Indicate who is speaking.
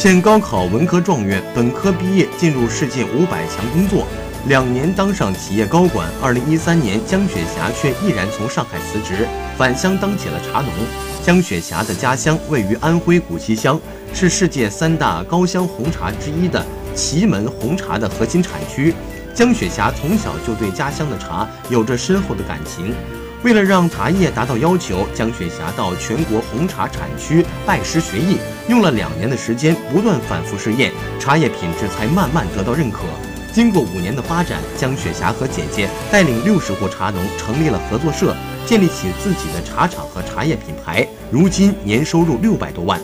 Speaker 1: 现高考文科状元，本科毕业进入世界五百强工作，两年当上企业高管。二零一三年，江雪霞却毅然从上海辞职，返乡当起了茶农。江雪霞的家乡位于安徽古溪乡，是世界三大高香红茶之一的祁门红茶的核心产区。江雪霞从小就对家乡的茶有着深厚的感情。为了让茶叶达到要求，江雪霞到全国红茶产区拜师学艺，用了两年的时间，不断反复试验，茶叶品质才慢慢得到认可。经过五年的发展，江雪霞和姐姐带领六十户茶农成立了合作社，建立起自己的茶厂和茶叶品牌，如今年收入六百多万。